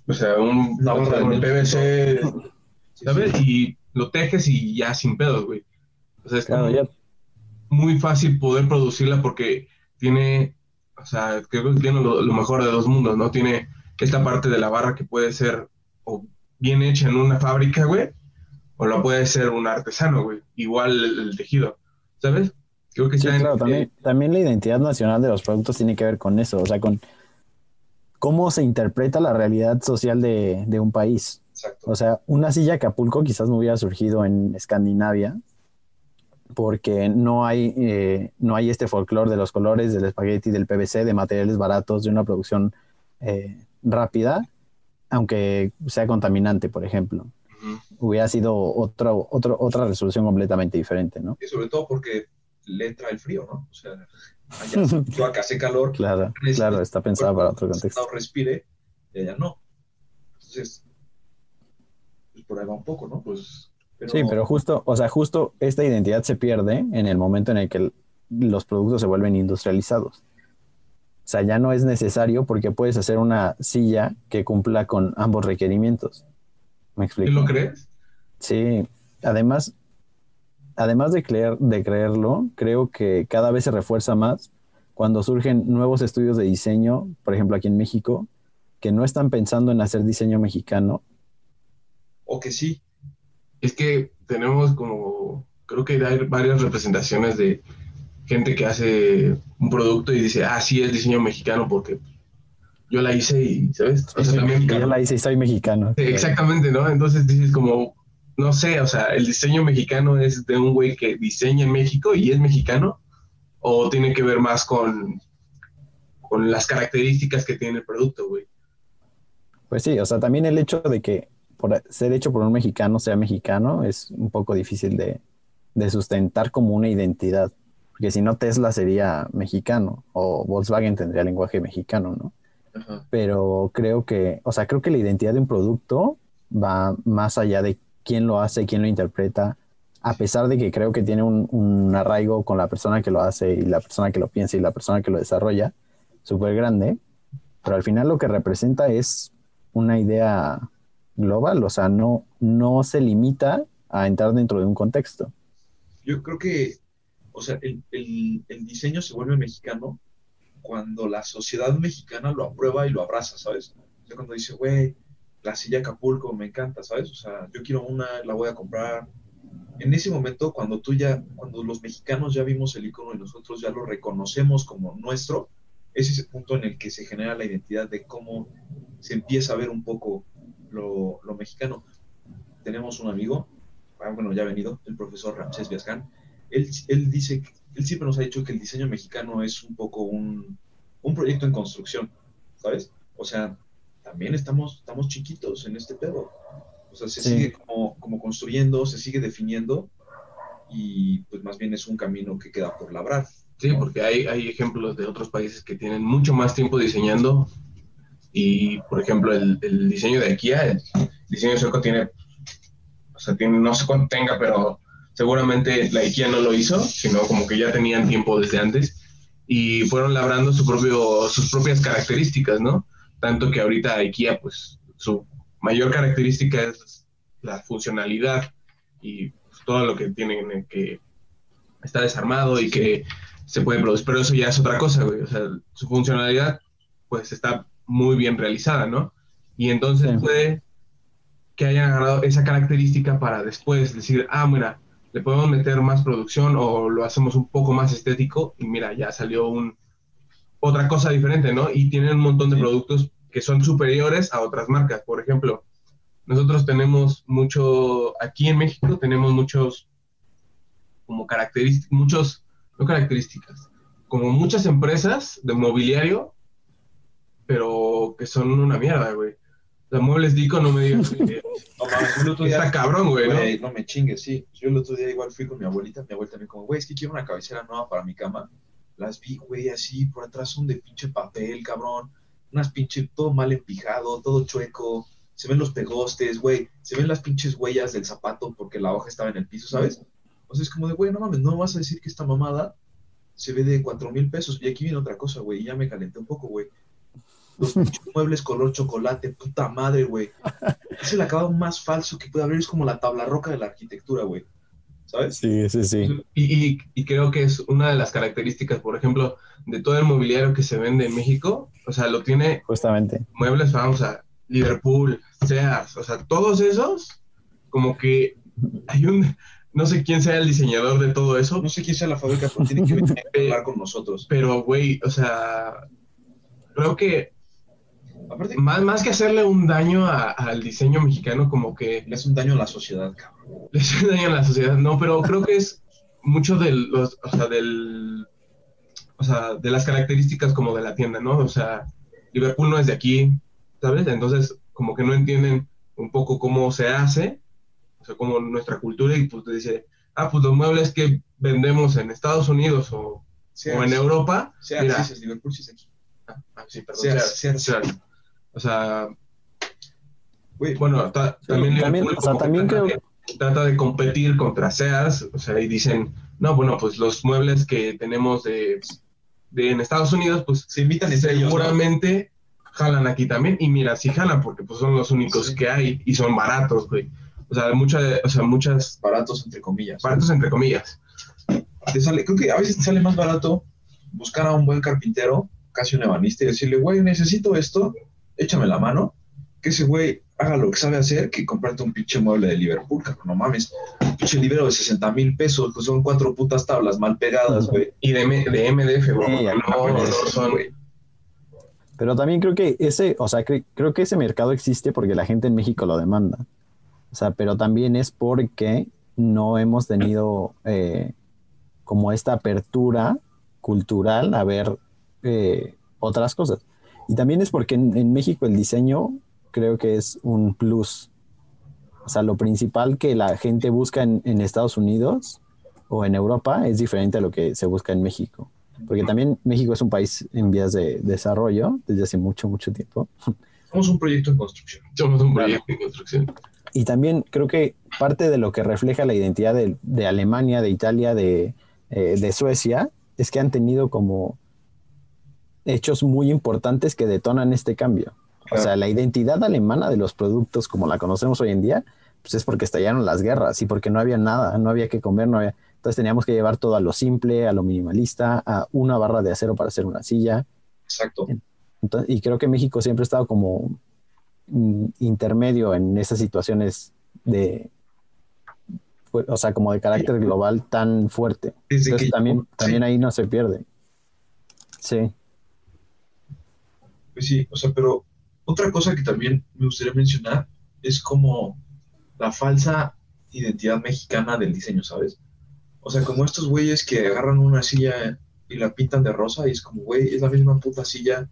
o sea, un, Una barra de. PVC, ¿sabes? Y lo tejes y ya sin pedos, güey. O sea, es Claro, ya muy fácil poder producirla porque tiene, o sea, creo que tiene lo, lo mejor de dos mundos, ¿no? Tiene esta parte de la barra que puede ser o bien hecha en una fábrica, güey, o la puede ser un artesano, güey. Igual el, el tejido, ¿sabes? Creo que Sí, está en- claro, también, también la identidad nacional de los productos tiene que ver con eso, o sea, con cómo se interpreta la realidad social de, de un país. Exacto. O sea, una silla Acapulco quizás no hubiera surgido en Escandinavia porque no hay, eh, no hay este folclore de los colores, del espagueti, del PVC, de materiales baratos, de una producción eh, rápida, aunque sea contaminante, por ejemplo. Hubiera sido otro, otro, otra resolución completamente diferente, ¿no? Y sobre todo porque le entra el frío, ¿no? O sea, allá tú acá hace calor, Claro, Es- claro, está pensada para otro contexto. respire, y allá no. Entonces, pues por ahí va un poco, ¿no? Pues Sí, pero justo, o sea, justo esta identidad se pierde en el momento en el que los productos se vuelven industrializados. O sea, ya no es necesario porque puedes hacer una silla que cumpla con ambos requerimientos. ¿Me ¿tú explico? lo crees? Sí, además, además de, creer, de creerlo, creo que cada vez se refuerza más cuando surgen nuevos estudios de diseño, por ejemplo aquí en México, que no están pensando en hacer diseño mexicano. O que sí, Es que tenemos como, creo que hay varias representaciones de gente que hace un producto y dice, ah, sí, es diseño mexicano porque yo la hice y, ¿sabes? O sea, también, yo la hice y soy mexicano. Sí, exactamente, ¿no? Entonces dices como, no sé, o sea, el diseño mexicano es de un güey que diseña en México y es mexicano, o tiene que ver más con, con las características que tiene el producto, güey. Pues sí, o sea, también el hecho de que por ser hecho por un mexicano sea mexicano es un poco difícil de, de sustentar como una identidad. Porque si no, Tesla sería mexicano o Volkswagen tendría lenguaje mexicano, ¿no? Ajá. Pero creo que, o sea, creo que la identidad de un producto va más allá de quién lo hace, quién lo interpreta, a pesar de que creo que tiene un, un arraigo con la persona que lo hace y la persona que lo piensa y la persona que lo desarrolla, súper grande, pero al final lo que representa es una idea global, o sea, no, no se limita a entrar dentro de un contexto. Yo creo que, o sea, el, el- el diseño se vuelve mexicano cuando la sociedad mexicana lo aprueba y lo abraza, ¿sabes? O sea, cuando dice, güey, la silla Acapulco me encanta, ¿sabes? O sea, yo quiero una, la voy a comprar. En ese momento, cuando tú ya, cuando los mexicanos ya vimos el icono y nosotros ya lo reconocemos como nuestro, es ese punto en el que se genera la identidad de cómo se empieza a ver un poco lo, lo mexicano. Tenemos un amigo, ah, bueno, ya ha venido, el profesor Ramsés Viascán, él, él dice, él siempre nos ha dicho que el diseño mexicano es un poco un, un proyecto en construcción, ¿sabes? O sea, también estamos, estamos chiquitos en este pedo. O sea, se Sí. sigue como, como construyendo, se sigue definiendo y pues más bien es un camino que queda por labrar. Sí, porque hay, hay ejemplos de otros países que tienen mucho más tiempo diseñando y, por ejemplo, el, el diseño de IKEA, el diseño sueco tiene, o sea, tiene, no sé cuánto tenga, pero seguramente la IKEA no lo hizo, sino como que ya tenían tiempo desde antes y fueron labrando su propio, sus propias características, ¿no? Tanto que ahorita IKEA, pues, su mayor característica es la funcionalidad y pues, todo lo que tienen que está desarmado y que se puede producir, pero eso ya es otra cosa, güey. O sea, su funcionalidad, pues está muy bien realizada, ¿no? Y entonces Sí. puede que hayan agarrado esa característica para después decir, ah, mira, le podemos meter más producción o lo hacemos un poco más estético y mira, ya salió un otra cosa diferente, ¿no? Y tienen un montón de Sí. productos que son superiores a otras marcas. Por ejemplo, nosotros tenemos mucho, aquí en México tenemos muchos como características, muchos, no características, como muchas empresas de mobiliario, pero que son una mierda, güey. Los muebles Dico no me digas No mames, yo el otro día- está cabrón, güey, ¿no? No me chingues, sí. Yo el otro día igual fui con mi abuelita, mi abuelita me dijo, güey, es que quiero una cabecera nueva para mi cama. las vi, güey, así, por atrás son de pinche papel, cabrón. Unas pinche, todo mal empijado, todo chueco. Se ven los pegostes, güey. Se ven las pinches huellas del zapato porque la hoja estaba en el piso, ¿sabes? O sea, es como de, güey, no mames, no vas a decir que esta mamada se ve de cuatro mil pesos. Y aquí viene otra cosa, güey, y ya me calenté un poco, güey. Los muebles color chocolate, puta madre, güey. Es el acabado más falso que puede haber, es como la tabla roca de la arquitectura, güey. ¿Sabes? Sí, sí, sí. Y, y- y creo que es una de las características, por ejemplo, de todo el mobiliario que se vende en México. O sea, lo tiene Justamente. muebles, vamos a Liverpool, Sears, o sea, todos esos, como que hay un, no sé quién sea el diseñador de todo eso, No sé quién sea la fábrica, pero tiene que venir a hablar con nosotros. pero güey, o sea, creo que Aparte, más, más que hacerle un daño a- al diseño mexicano, como que le hace un daño a la sociedad, cabrón. le hace daño a la sociedad, no, pero creo que es mucho del, los- o sea, del, o sea, de las características como de la tienda, ¿no? O sea, Liverpool no es de aquí, ¿sabes? Entonces, como que no entienden un poco cómo se hace, o sea, como nuestra cultura y pues te dice, ah, pues los muebles que vendemos en Estados Unidos o, o en Europa, Sears, mira. sí, Liverpool, sí es aquí. ah, sí, perdón, O sea, Güey, bueno, ta- también, también, o sea, trata creo- de- trata de competir contra Sears, o sea, y dicen, no, bueno, pues los muebles que tenemos de, de en Estados Unidos, pues se invitan seguramente jalan aquí también, y mira, sí jalan porque pues son los únicos Sí. que hay y son baratos, güey. O sea, mucha, o sea, muchas, Baratos, entre comillas. baratos entre comillas. Te sale, creo que a veces te sale más barato buscar a un buen carpintero, casi un ebanista, y decirle, güey, necesito esto, échame la mano, que ese güey haga lo que sabe hacer, que comprarte un pinche mueble de Liverpool, cabrón, no mames. Un pinche librero de 60 mil pesos, pues son cuatro putas tablas mal pegadas, güey. Y de, M- de MDF, güey. Sí, no, no son, güey. Pero también creo que ese, o sea, cre- creo que ese mercado existe porque la gente en México lo demanda. O sea, pero también es porque no hemos tenido eh, como esta apertura cultural a ver eh, otras cosas. Y también es porque en, en México el diseño creo que es un plus. O sea, lo principal que la gente busca en, en Estados Unidos o en Europa es diferente a lo que se busca en México. Porque también México es un país en vías de desarrollo desde hace mucho, mucho tiempo. Somos un proyecto en construcción. somos un proyecto de construcción. Y también creo que parte de lo que refleja la identidad de, de Alemania, de Italia, de, eh, de Suecia, es que han tenido como hechos muy importantes que detonan este cambio. O sea, la identidad alemana de los productos como la conocemos hoy en día, pues es porque estallaron las guerras y porque no había nada, no había que comer, no había... Entonces teníamos que llevar todo a lo simple, a lo minimalista, a una barra de acero para hacer una silla. Exacto. Entonces, y creo que México siempre ha estado como mm, intermedio en esas situaciones de, pues, o sea, como de carácter global tan fuerte. Entonces también, también ahí no se pierde. Sí, pues sí, o sea, pero otra cosa que también me gustaría mencionar es como la falsa identidad mexicana del diseño, ¿sabes? O sea, como estos güeyes que agarran una silla y la pintan de rosa y es como, güey, es la misma puta silla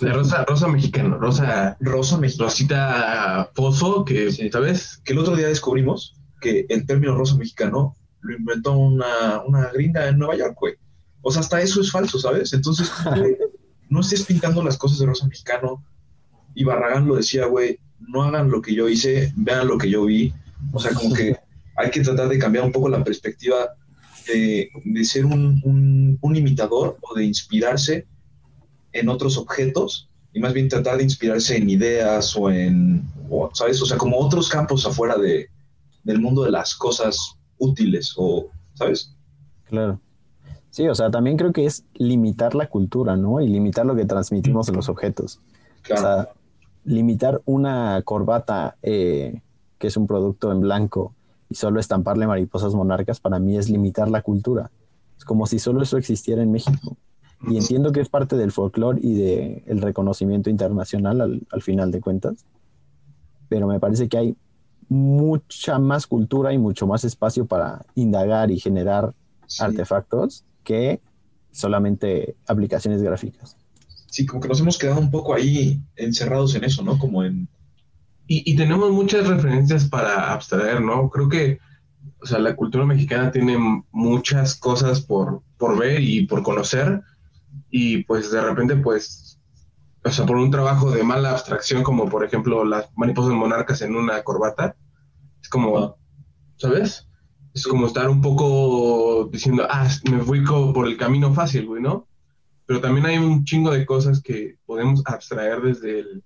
De rosa, rosa mexicano, rosa, rosa mexicana. rosita pozo, que, Sí. ¿sabes? Que el otro día descubrimos que el término rosa mexicano lo inventó una, una gringa en Nueva York, güey. O sea, hasta eso es falso, ¿sabes? Entonces, güey, no estés pintando las cosas de rosa mexicano. Y Barragán lo decía, güey, no hagan lo que yo hice, vean lo que yo vi. O sea, como que hay que tratar de cambiar un poco la perspectiva de, de ser un, un- imitador o de inspirarse en otros objetos y más bien tratar de inspirarse en ideas o en, ¿sabes? O sea, como otros campos afuera de, del mundo de las cosas útiles o, ¿sabes? claro. Sí, o sea, también creo que es limitar la cultura, ¿no? Y limitar lo que transmitimos en los objetos. Claro. O sea, limitar una corbata eh, que es un producto en blanco y solo estamparle mariposas monarcas, para mí es limitar la cultura. Es como si solo eso existiera en México. Y entiendo que es parte del folclore y del reconocimiento internacional al, al final de cuentas, pero me parece que hay mucha más cultura y mucho más espacio para indagar y generar Sí. artefactos que solamente aplicaciones gráficas. Sí, como que nos hemos quedado un poco ahí encerrados en eso, ¿no? Como en... Y, y tenemos muchas referencias para abstraer, ¿no? Creo que o sea, la cultura mexicana tiene muchas cosas por, por ver y por conocer y pues de repente pues, o sea, por un trabajo de mala abstracción como por ejemplo las mariposas monarcas en una corbata, es como, ¿sabes? Es como estar un poco diciendo, ah, me fui por el camino fácil, güey, ¿no? Pero también hay un chingo de cosas que podemos abstraer desde el,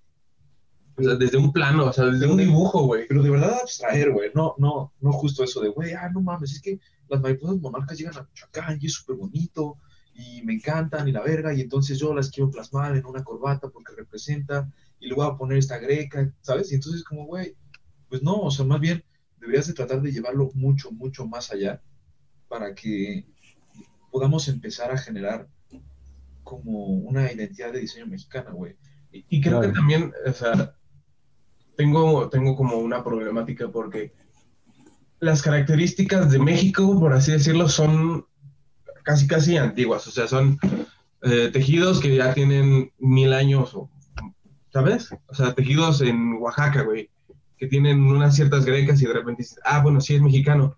desde un plano, o sea, desde un dibujo, güey. Pero de verdad abstraer, güey. No, no, no justo eso de, güey, ah, no mames, es que las mariposas monarcas llegan a Michoacán y es súper bonito y me encantan y la verga y entonces yo las quiero plasmar en una corbata porque representa y le voy a poner esta greca, ¿sabes? Y entonces como, güey, pues no, o sea, más bien deberías de tratar de llevarlo mucho, mucho más allá para que podamos empezar a generar como una identidad de diseño mexicana, güey. Y, y creo que también, o sea, tengo, tengo como una problemática porque las características de México, por así decirlo, son casi, casi antiguas. O sea, son eh, tejidos que ya tienen mil años, ¿sabes? O sea, tejidos en Oaxaca, güey, que tienen unas ciertas grecas y de repente dices, ah, bueno, sí es mexicano.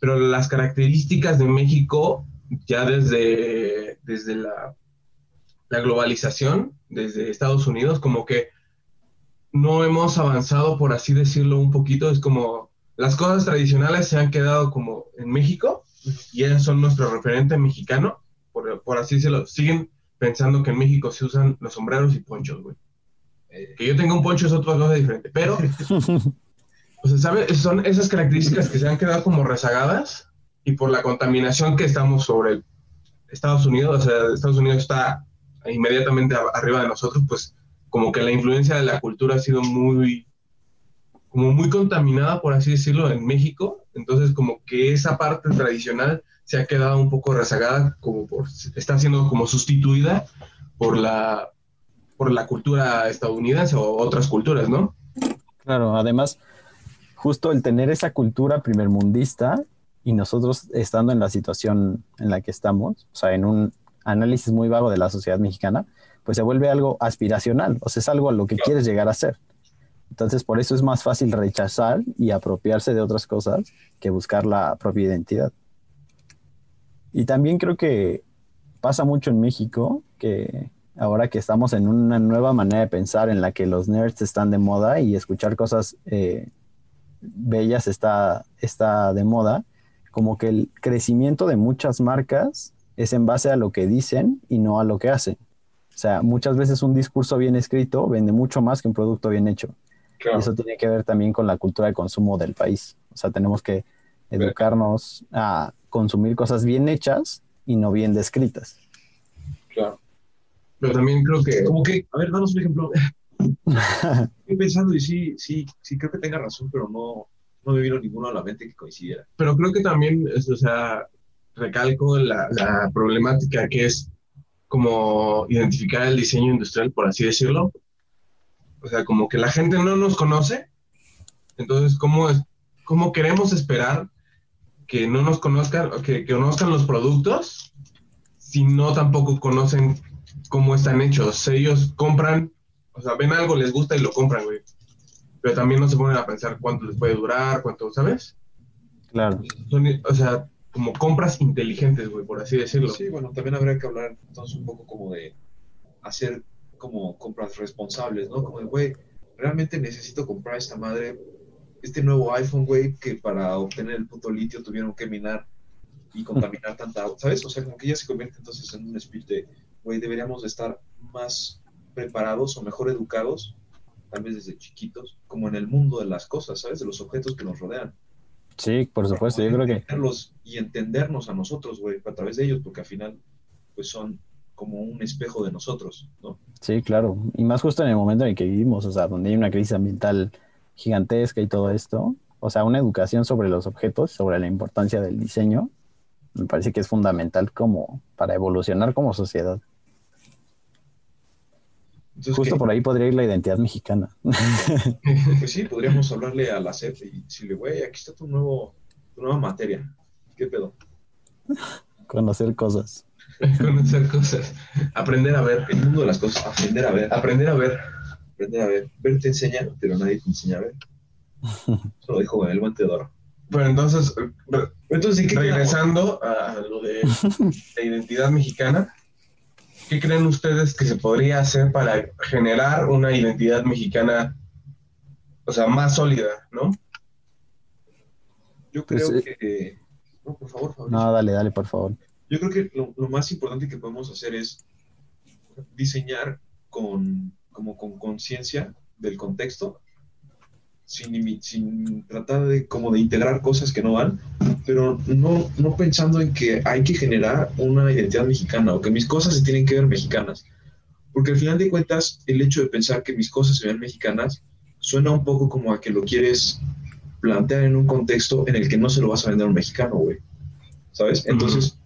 Pero las características de México, ya desde, desde la, la globalización, desde Estados Unidos, como que no hemos avanzado, por así decirlo, un poquito. Es como las cosas tradicionales se han quedado como en México y ellas son nuestro referente mexicano, por, así decirlo. Siguen pensando que en México se usan los sombreros y ponchos, güey. Eh, que yo tenga un poncho es otra cosa diferente, pero, o sea, ¿sabes? Son esas características que se han quedado como rezagadas y por la contaminación que estamos sobre Estados Unidos, o sea, Estados Unidos está inmediatamente arriba de nosotros, pues como que la influencia de la cultura ha sido muy, como muy contaminada, por así decirlo, en México. Entonces, como que esa parte tradicional se ha quedado un poco rezagada, como por, está siendo como sustituida por la, por la cultura estadounidense o otras culturas, ¿no? Claro, además, justo el tener esa cultura primermundista y nosotros estando en la situación en la que estamos, o sea, en un análisis muy vago de la sociedad mexicana, pues se vuelve algo aspiracional, o sea, es algo a lo que quieres llegar a ser. Entonces, por eso es más fácil rechazar y apropiarse de otras cosas que buscar la propia identidad. Y también creo que pasa mucho en México que ahora que estamos en una nueva manera de pensar en la que los nerds están de moda y escuchar cosas eh, bellas está, está de moda, como que el crecimiento de muchas marcas es en base a lo que dicen y no a lo que hacen. O sea, muchas veces un discurso bien escrito vende mucho más que un producto bien hecho. Eso tiene que ver también con la cultura de consumo del país. O sea, tenemos que educarnos a consumir cosas bien hechas y no bien descritas. Pero también creo que... Como que, a ver, danos un ejemplo. Estoy pensando y sí, sí, sí creo que tenga razón, pero no, no me vino ninguno a la mente que coincidiera. Pero creo que también, o sea, recalco la, la problemática que es como identificar el diseño industrial, por así decirlo. O sea, como que la gente no nos conoce, entonces, ¿cómo, es, cómo queremos esperar que no nos conozcan, que, que conozcan los productos si no tampoco conocen cómo están hechos? Ellos compran, o sea, ven algo, les gusta y lo compran, güey. Pero también no se ponen a pensar cuánto les puede durar, cuánto, ¿sabes? Claro. o sea, como compras inteligentes, güey, por así decirlo. Sí, bueno, también habría que hablar entonces un poco como de hacer como compras responsables, ¿no? Como de, güey, realmente necesito comprar esta madre, este nuevo iPhone, güey, que para obtener el puto litio tuvieron que minar y contaminar tanta agua, ¿sabes? O sea, como que ya se convierte entonces en un espíritu de, güey, deberíamos de estar más preparados o mejor educados, tal vez desde chiquitos, como en el mundo de las cosas, ¿sabes? De los objetos que nos rodean. Sí, por supuesto, yo creo que... Y entendernos a nosotros, güey, a través de ellos, porque al final, pues son como un espejo de nosotros, ¿no? Sí, claro. Y más justo en el momento en el que vivimos, o sea, donde hay una crisis ambiental gigantesca y todo esto. O sea, una educación sobre los objetos, sobre la importancia del diseño, me parece que es fundamental como para evolucionar como sociedad. Justo por ahí podría ir la identidad mexicana. Pues sí, podríamos hablarle a la CEP y decirle, güey, aquí está tu, nuevo, tu nueva materia. ¿Qué pedo? Conocer cosas. Conocer cosas. Aprender a ver. El mundo de las cosas. Aprender a ver. Aprender a ver. Aprender a ver. Ver te enseña, pero nadie te enseña a ver. Eso lo dijo el guante de oro. Pero entonces, re- Entonces, ¿en qué quedamos? regresando a lo de la identidad mexicana, ¿qué creen ustedes que se podría hacer para generar una identidad mexicana, o sea, más sólida, ¿no? Yo Pues, creo eh, que... No, por favor, Fabricio. No, dale, dale, por favor. Yo creo que lo, lo más importante que podemos hacer es diseñar con como con conciencia del contexto, sin, tratar de como de integrar cosas que no van, pero no, no pensando en que hay que generar una identidad mexicana o que mis cosas se tienen que ver mexicanas. Porque al final de cuentas, el hecho de pensar que mis cosas se ven mexicanas suena un poco como a que lo quieres plantear en un contexto en el que no se lo vas a vender a un mexicano, güey. ¿Sabes? Entonces,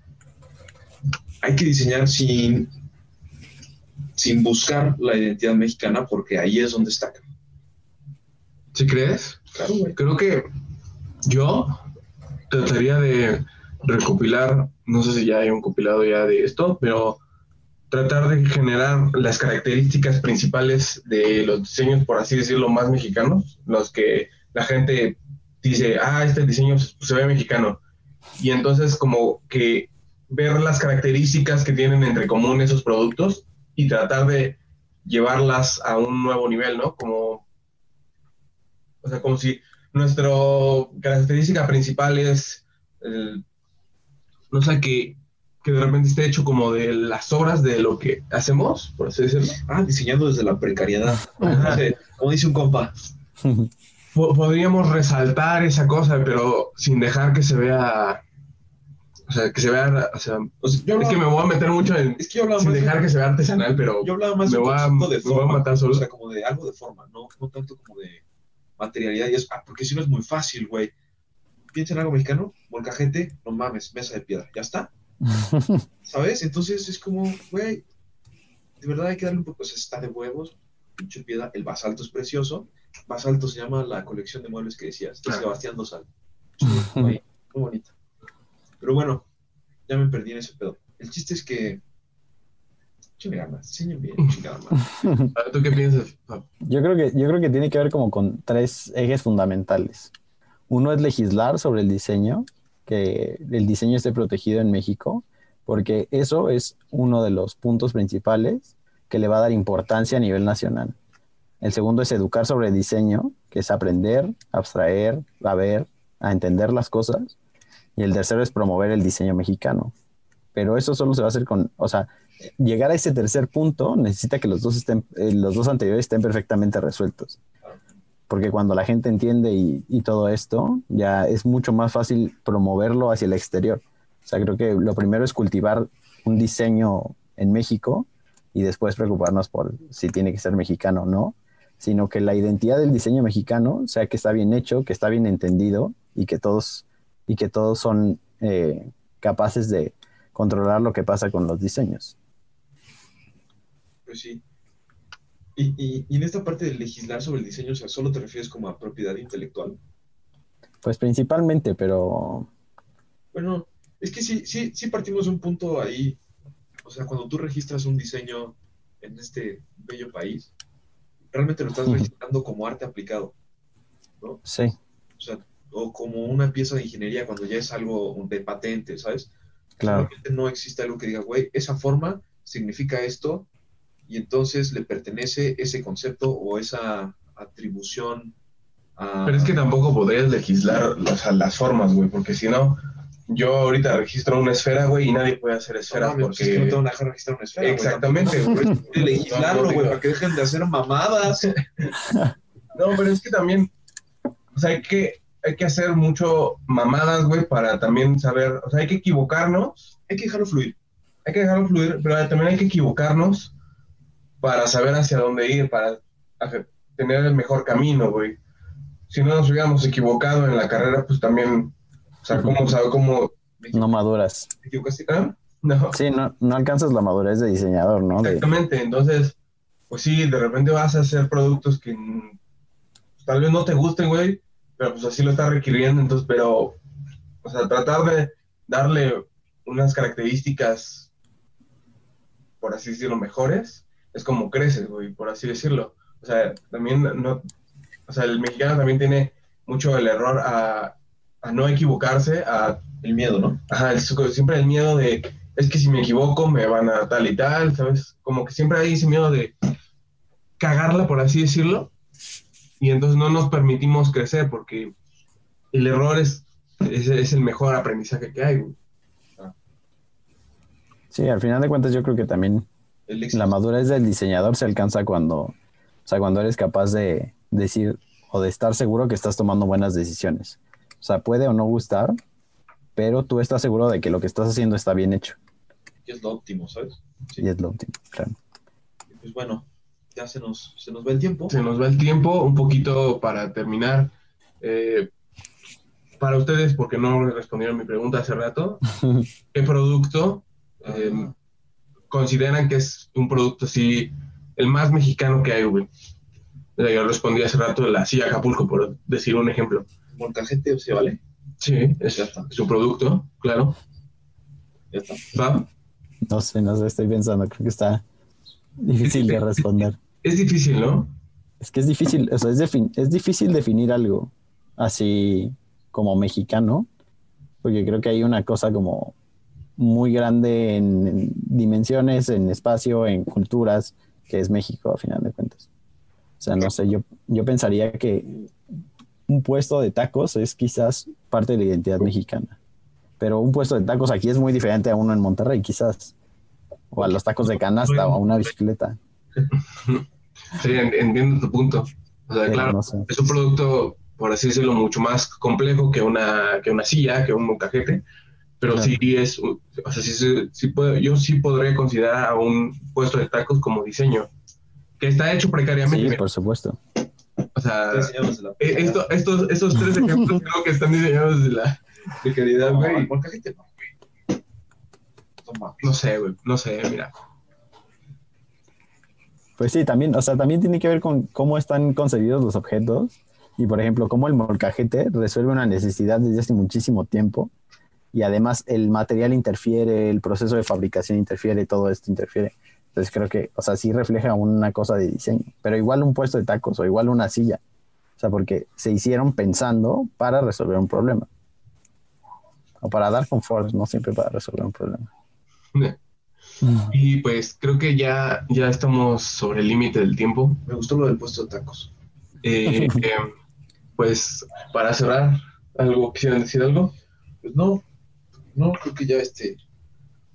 hay que diseñar sin, sin buscar la identidad mexicana porque ahí es donde está. ¿Sí crees? Claro, güey. Creo que yo trataría de recopilar, no sé si ya hay un compilado ya de esto, pero tratar de generar las características principales de los diseños, por así decirlo, más mexicanos, los que la gente dice, ah, este diseño se ve mexicano. Y entonces como que ver las características que tienen entre común esos productos y tratar de llevarlas a un nuevo nivel, ¿no? Como, o sea, como si nuestra característica principal es, el- no sé, que, que de repente esté hecho como de las obras de lo que hacemos, por así decirlo. Ah, diseñando desde la precariedad. Como dice un compa. Po- podríamos resaltar esa cosa, pero sin dejar que se vea, o sea, que se vea, o sea, O sea, yo es que me voy a meter mucho en, es que yo hablaba sin más, dejar que se vea artesanal, pero yo hablaba más me de un voy a- de me voy a forma. matar solo. O sea, como de algo de forma, no, no tanto como de materialidad. Y es, ah, porque si no es muy fácil, güey. Piensa en algo mexicano, molcajete, no mames, mesa de piedra, ya está. ¿Sabes? Entonces es como, güey, de verdad hay que darle un poco, o sea, está de huevos, pinche piedra, el basalto es precioso. Basalto se llama la colección de muebles que decías, de. Sebastián Dosal. Muy, muy bonita. Pero bueno, ya me perdí en ese pedo. El chiste es que. Yo creo que, yo creo que tiene que ver como con tres ejes fundamentales. Uno es legislar sobre el diseño, que el diseño esté protegido en México, porque eso es uno de los puntos principales que le va a dar importancia a nivel nacional. El segundo es educar sobre el diseño, que es aprender, abstraer, a ver, a entender las cosas. Y el tercero es promover el diseño mexicano. Pero eso solo se va a hacer con, o sea, llegar a ese tercer punto necesita que los dos estén, eh, los dos anteriores estén perfectamente resueltos. Porque cuando la gente entiende y, y todo esto, ya es mucho más fácil promoverlo hacia el exterior. O sea, creo que lo primero es cultivar un diseño en México y después preocuparnos por si tiene que ser mexicano o no, sino que la identidad del diseño mexicano sea que está bien hecho, que está bien entendido y que todos, y que todos son eh, capaces de controlar lo que pasa con los diseños. Pues sí. Y, y, y en esta parte de legislar sobre el diseño, o sea, solo te refieres como a propiedad intelectual. Pues principalmente, pero Bueno, es que sí, sí, sí partimos de un punto ahí. O sea, cuando tú registras un diseño en este bello país, realmente lo estás registrando como arte aplicado. sí, O sea, o como una pieza de ingeniería cuando ya es algo de patente, ¿sabes? Claro. Realmente no existe algo que diga, güey, esa forma significa esto y entonces le pertenece ese concepto o esa atribución a... Pero es que tampoco podrías legislar o sea, las formas, güey, porque si no, yo ahorita registro una esfera, güey, y nadie puede hacer No esferas mames, pues es que no porque... te van a dejar registrar una esfera. Exactamente, güey. legislarlo, No, no, güey, para que dejen de hacer mamadas. No, pero es que también, o sea, hay que, hay que hacer mucho mamadas, güey, para también saber, o sea, hay que equivocarnos, Hay que dejarlo fluir. hay que dejarlo fluir, pero también hay que equivocarnos para saber hacia dónde ir, para hacer- tener el mejor camino, güey. Si no nos hubiéramos equivocado en la carrera, pues también, o sea, ¿cómo sabe cómo? No maduras. ¿Te? ¿Ah? No. Sí, no, no alcanzas la madurez de diseñador, ¿no? De- Exactamente, entonces, pues sí, de repente vas a hacer productos que tal vez no te gusten, güey, pero pues así lo está requiriendo, entonces, pero, o sea, tratar de darle unas características, por así decirlo, mejores, es como creces, güey, por así decirlo. O sea, también no, o sea, el mexicano también tiene mucho el error a a no equivocarse, a El miedo, ¿no? Ajá, siempre el miedo de, es que si me equivoco me van a tal y tal, ¿sabes? Como que siempre hay ese miedo de cagarla, por así decirlo, y entonces no nos permitimos crecer porque el error es, es, es el mejor aprendizaje que hay. Sí, al final de cuentas yo creo que también la madurez del diseñador se alcanza cuando, o sea, cuando eres capaz de decir o de estar seguro que estás tomando buenas decisiones. O sea, puede o no gustar, pero tú estás seguro de que lo que estás haciendo está bien hecho que es lo óptimo, ¿sabes? Sí. y es lo óptimo, claro. Y Pues bueno, ya se nos, se nos va el tiempo. Se nos va el tiempo, un poquito para terminar. eh, para ustedes, porque no respondieron mi pregunta hace rato, ¿qué producto eh, consideran que es un producto así, el más mexicano que hay, güey? Yo respondí hace rato la silla Acapulco, por decir un ejemplo. Molcajete, ¿se vale? Sí, es, Ya está. es un producto, claro. Ya está. ¿Va? No sé, no sé, estoy pensando, creo que está difícil de responder. Es difícil, ¿no? Es que es difícil, o sea, es, es difícil definir algo así como mexicano, porque creo que hay una cosa como muy grande en, en dimensiones, en espacio, en culturas, que es México a final de cuentas. O sea, no sé, yo, yo pensaría que un puesto de tacos es quizás parte de la identidad mexicana, pero un puesto de tacos aquí es muy diferente a uno en Monterrey, quizás, o a los tacos de canasta o a una bicicleta. Sí, en- entiendo tu punto. O sea, claro, no sé. es un producto, por así decirlo, mucho más complejo que una, que una silla, que un molcajete, pero Claro. sí es, o sea, sí, se- sí puedo- yo sí podría considerar a un puesto de tacos como diseño, que está hecho precariamente. Sí, por supuesto. O sea, eh, esto- estos, estos tres ejemplos creo que están diseñados desde la precariedad, güey. no. No sé, güey, no sé, mira. Pues sí, también, o sea, también tiene que ver con cómo están concebidos los objetos y, por ejemplo, cómo el molcajete resuelve una necesidad desde hace muchísimo tiempo y además el material interfiere, el proceso de fabricación interfiere, todo esto interfiere. Entonces creo que, o sea, sí refleja una cosa de diseño, pero igual un puesto de tacos o igual una silla. O sea, porque se hicieron pensando para resolver un problema. O para dar confort, no siempre para resolver un problema. Y pues creo que ya, ya estamos sobre el límite del tiempo. Me gustó lo del puesto de tacos. Eh, eh, pues para cerrar, ¿algo quisieran decir algo? Pues no, no, creo que ya este,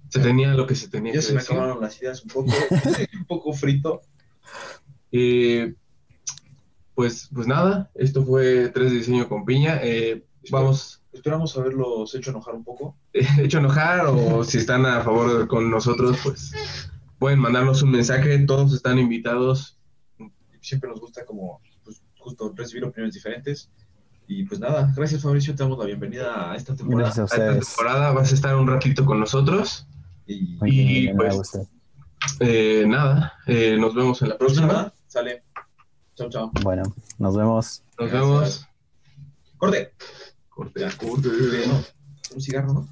Se tenía lo que se tenía ya que se me acabaron las ideas un poco, un poco frito. Eh, pues, pues nada, esto fue Tres de Diseño con Piña. Eh, vamos, Esperamos haberlos hecho enojar un poco. hecho enojar o si están a favor con nosotros, pues pueden mandarnos un mensaje. Todos están invitados. Siempre nos gusta como, pues, justo recibir opiniones diferentes. Y pues nada, gracias Fabricio, te damos la bienvenida a esta temporada. Gracias a A esta ustedes. temporada vas a estar un ratito con nosotros. Y Y, pues. Eh, nada, eh, nos vemos en la pues próxima. nada, sale. Chao, chao. Bueno, nos vemos. Nos Gracias. vemos. Corte. Corte, Ya. corte. No, un cigarro, ¿no?